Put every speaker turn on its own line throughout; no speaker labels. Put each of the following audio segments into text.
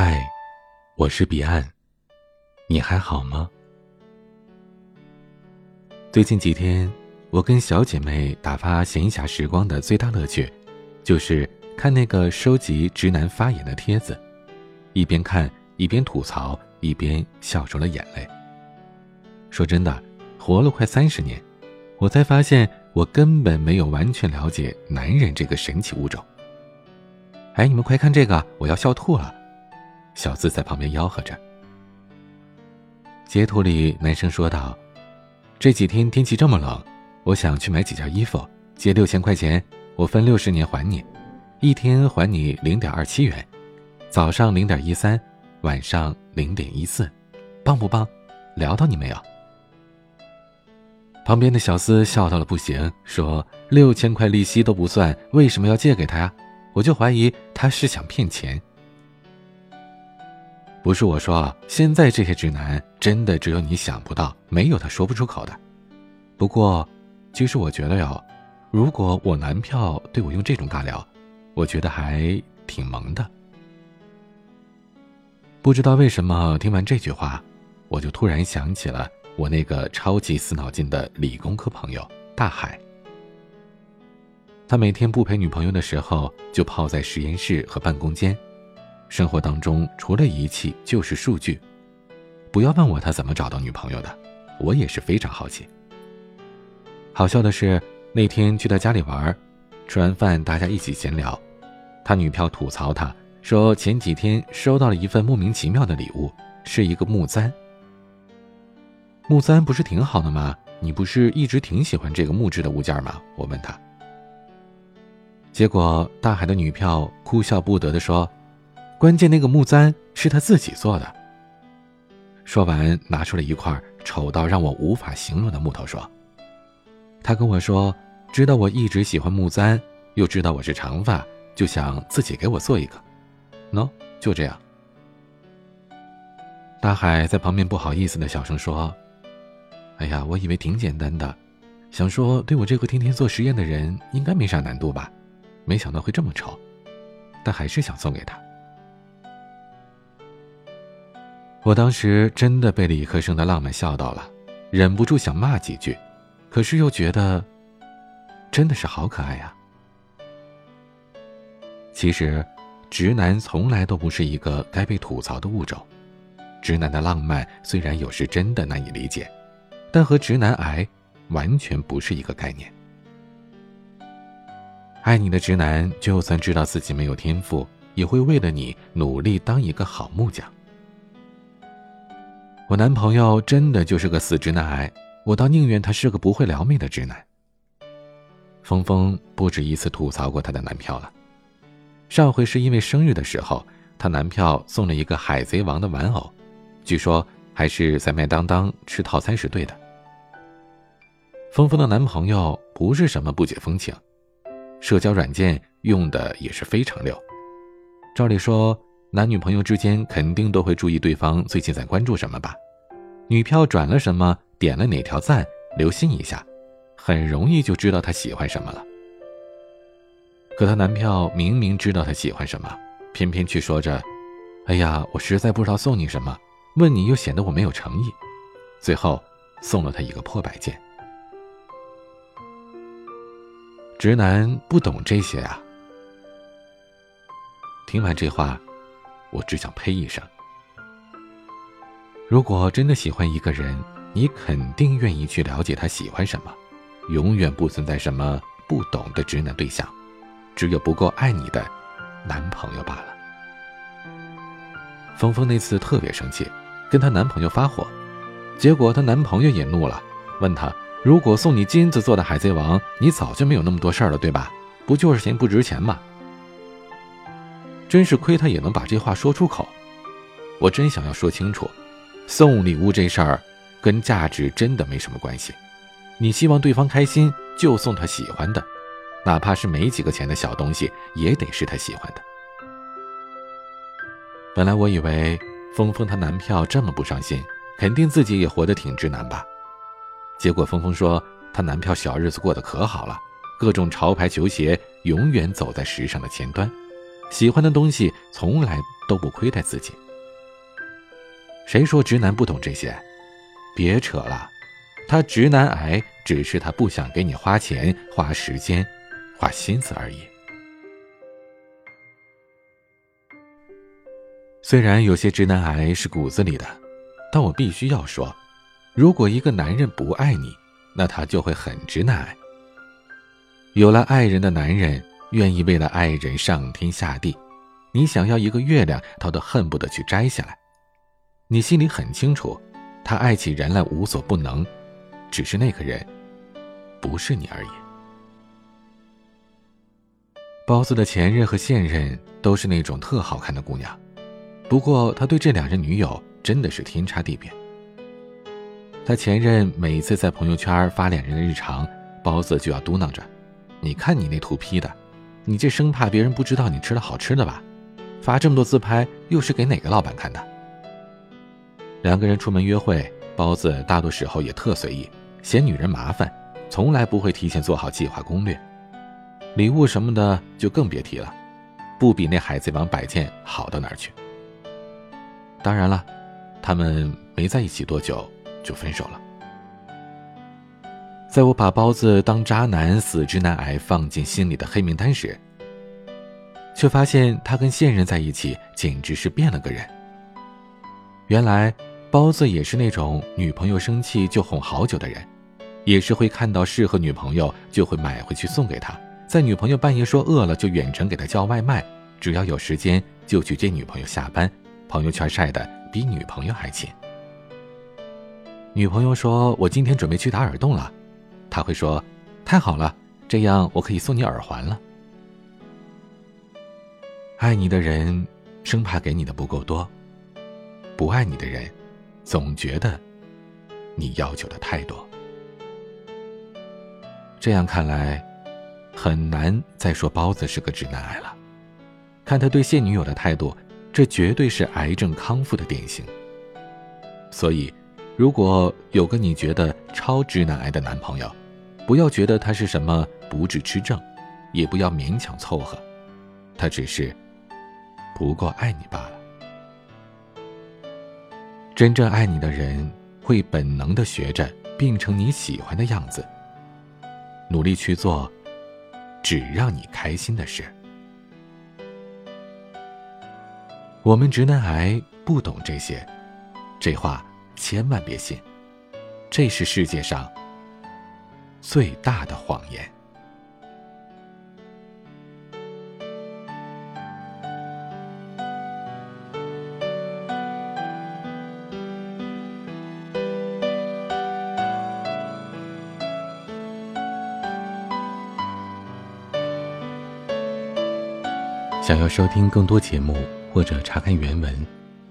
嗨，我是彼岸，你还好吗？最近几天，我跟小姐妹打发闲暇时光的最大乐趣，就是看那个收集直男发言的帖子，一边看一边吐槽，一边笑出了眼泪。说真的，活了快三十年，我才发现我根本没有完全了解男人这个神奇物种。哎，你们快看这个，我要笑吐了。小资在旁边吆喝着。截图里，男生说道：“这几天天气这么冷，我想去买几件衣服，借六千块钱，我分六十年还你，一天还你零点二七元，早上零点一三，晚上零点一四，棒不棒？聊到你没有？”旁边的小司笑到了不行，说：“六千块利息都不算，为什么要借给他呀？我就怀疑他是想骗钱。”不是我说，现在这些直男真的只有你想不到，没有他说不出口的。不过，其实我觉得哟，如果我男票对我用这种尬聊，我觉得还挺萌的。不知道为什么，听完这句话，我就突然想起了我那个超级死脑筋的理工科朋友大海。他每天不陪女朋友的时候，就泡在实验室和办公间。生活当中除了仪器就是数据，不要问我他怎么找到女朋友的，我也是非常好奇。好笑的是那天去他家里玩，吃完饭大家一起闲聊，他女票吐槽他说前几天收到了一份莫名其妙的礼物，是一个木簪。木簪不是挺好的吗？你不是一直挺喜欢这个木质的物件吗？我问他，结果大海的女票哭笑不得的说。关键那个木簪是他自己做的。说完，拿出了一块丑到让我无法形容的木头，说：“他跟我说，知道我一直喜欢木簪，又知道我是长发，就想自己给我做一个。喏，就这样。”大海在旁边不好意思的小声说：“哎呀，我以为挺简单的，想说对我这个天天做实验的人应该没啥难度吧，没想到会这么丑，但还是想送给他。”我当时真的被理科生的浪漫笑到了，忍不住想骂几句，可是又觉得，真的是好可爱呀。其实，直男从来都不是一个该被吐槽的物种。直男的浪漫虽然有时真的难以理解，但和直男癌完全不是一个概念。爱你的直男，就算知道自己没有天赋，也会为了你努力当一个好木匠。我男朋友真的就是个死直男癌，我倒宁愿他是个不会撩妹的直男。峰峰不止一次吐槽过她的男票了，上回是因为生日的时候，她男票送了一个海贼王的玩偶，据说还是在麦当当吃套餐时兑的。峰峰的男朋友不是什么不解风情，社交软件用的也是非常溜，照理说。男女朋友之间肯定都会注意对方最近在关注什么吧？女票转了什么，点了哪条赞，留心一下，很容易就知道他喜欢什么了。可她男票明明知道她喜欢什么，偏偏却说着：“哎呀，我实在不知道送你什么，问你又显得我没有诚意。”最后送了她一个破摆件。直男不懂这些啊！听完这话。我只想呸一声。如果真的喜欢一个人，你肯定愿意去了解他喜欢什么，永远不存在什么不懂的直男对象，只有不够爱你的男朋友罢了。峰峰那次特别生气，跟她男朋友发火，结果她男朋友也怒了，问她：如果送你金子做的海贼王，你早就没有那么多事儿了，对吧？不就是嫌不值钱吗？真是亏他也能把这话说出口，我真想要说清楚，送礼物这事儿跟价值真的没什么关系。你希望对方开心，就送他喜欢的，哪怕是没几个钱的小东西，也得是他喜欢的。本来我以为峰峰他男票这么不上心，肯定自己也活得挺直男吧。结果峰峰说他男票小日子过得可好了，各种潮牌球鞋永远走在时尚的前端。喜欢的东西从来都不亏待自己。谁说直男不懂这些？别扯了，他直男癌只是他不想给你花钱、花时间、花心思而已。虽然有些直男癌是骨子里的，但我必须要说，如果一个男人不爱你，那他就会很直男癌。有了爱人的男人，愿意为了爱人上天下地，你想要一个月亮，他都恨不得去摘下来。你心里很清楚，他爱起人来无所不能，只是那个人不是你而已。包子的前任和现任都是那种特好看的姑娘，不过他对这两任女友真的是天差地别。他前任每次在朋友圈发两人的日常，包子就要嘟囔着：“你看你那图 P 的，你这生怕别人不知道你吃了好吃的吧？发这么多自拍，又是给哪个老板看的？”两个人出门约会，包子大多时候也特随意，嫌女人麻烦，从来不会提前做好计划攻略。礼物什么的就更别提了，不比那海贼王摆件好到哪儿去。当然了，他们没在一起多久就分手了。在我把包子当渣男、死直男癌放进心里的黑名单时，却发现他跟现任在一起简直是变了个人。原来。包子也是那种女朋友生气就哄好久的人，也是会看到适合女朋友就会买回去送给她，在女朋友半夜说饿了就远程给她叫外卖，只要有时间就去接女朋友下班，朋友圈晒的比女朋友还勤。女朋友说：“我今天准备去打耳洞了。”他会说：“太好了，这样我可以送你耳环了。”爱你的人生怕给你的不够多，不爱你的人。总觉得你要求的太多，这样看来，很难再说包子是个直男癌了。看他对现女友的态度，这绝对是癌症康复的典型。所以，如果有个你觉得超直男癌的男朋友，不要觉得他是什么不治之症，也不要勉强凑合，他只是不够爱你罢了。真正爱你的人，会本能的学着变成你喜欢的样子，努力去做只让你开心的事。我们直男癌不懂这些，这话千万别信，这是世界上最大的谎言。想要收听更多节目或者查看原文，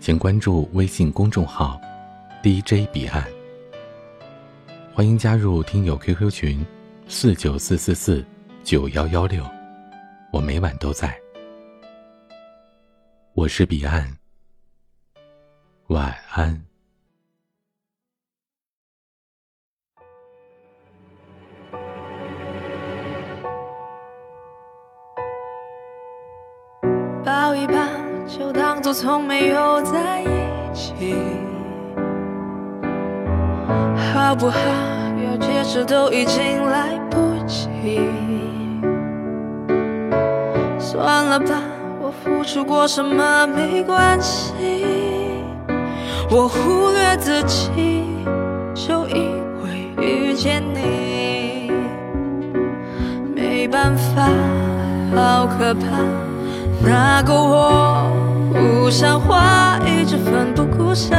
请关注微信公众号 “DJ 彼岸”。欢迎加入听友 QQ 群：四九四四四九幺幺六，我每晚都在。我是彼岸，晚安。
抱一抱，就当作从没有在一起，好不好？要解释都已经来不及。算了吧，我付出过什么没关系，我忽略自己，就因为遇见你，没办法，好可怕。那个我不像话，一直奋不顾身，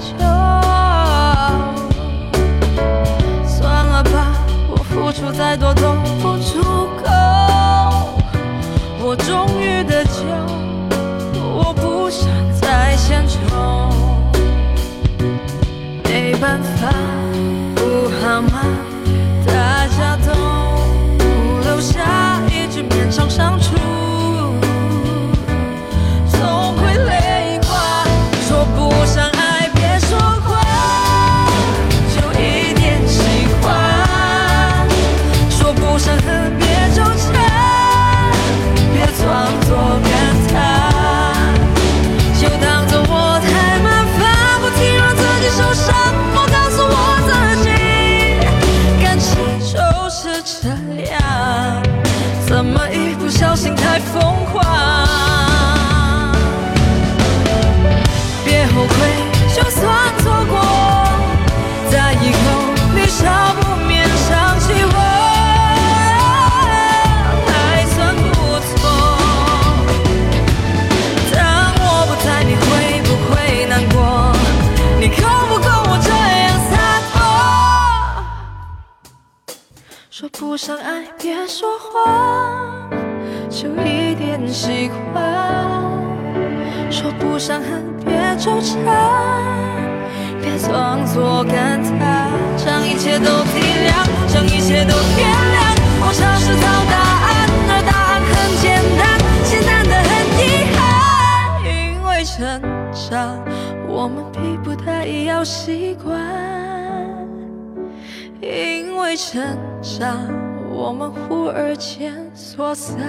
付出再多都不足够。我终于得救，我不想再献丑。没办法，欢。说不上恨，别纠缠，别装作感叹，将一切都体谅，将一切都原谅。我尝试找答案，而答案很简单，简单的很遗憾。因为成长，我们逼不得已要习惯；因为成长，我们忽而间说散。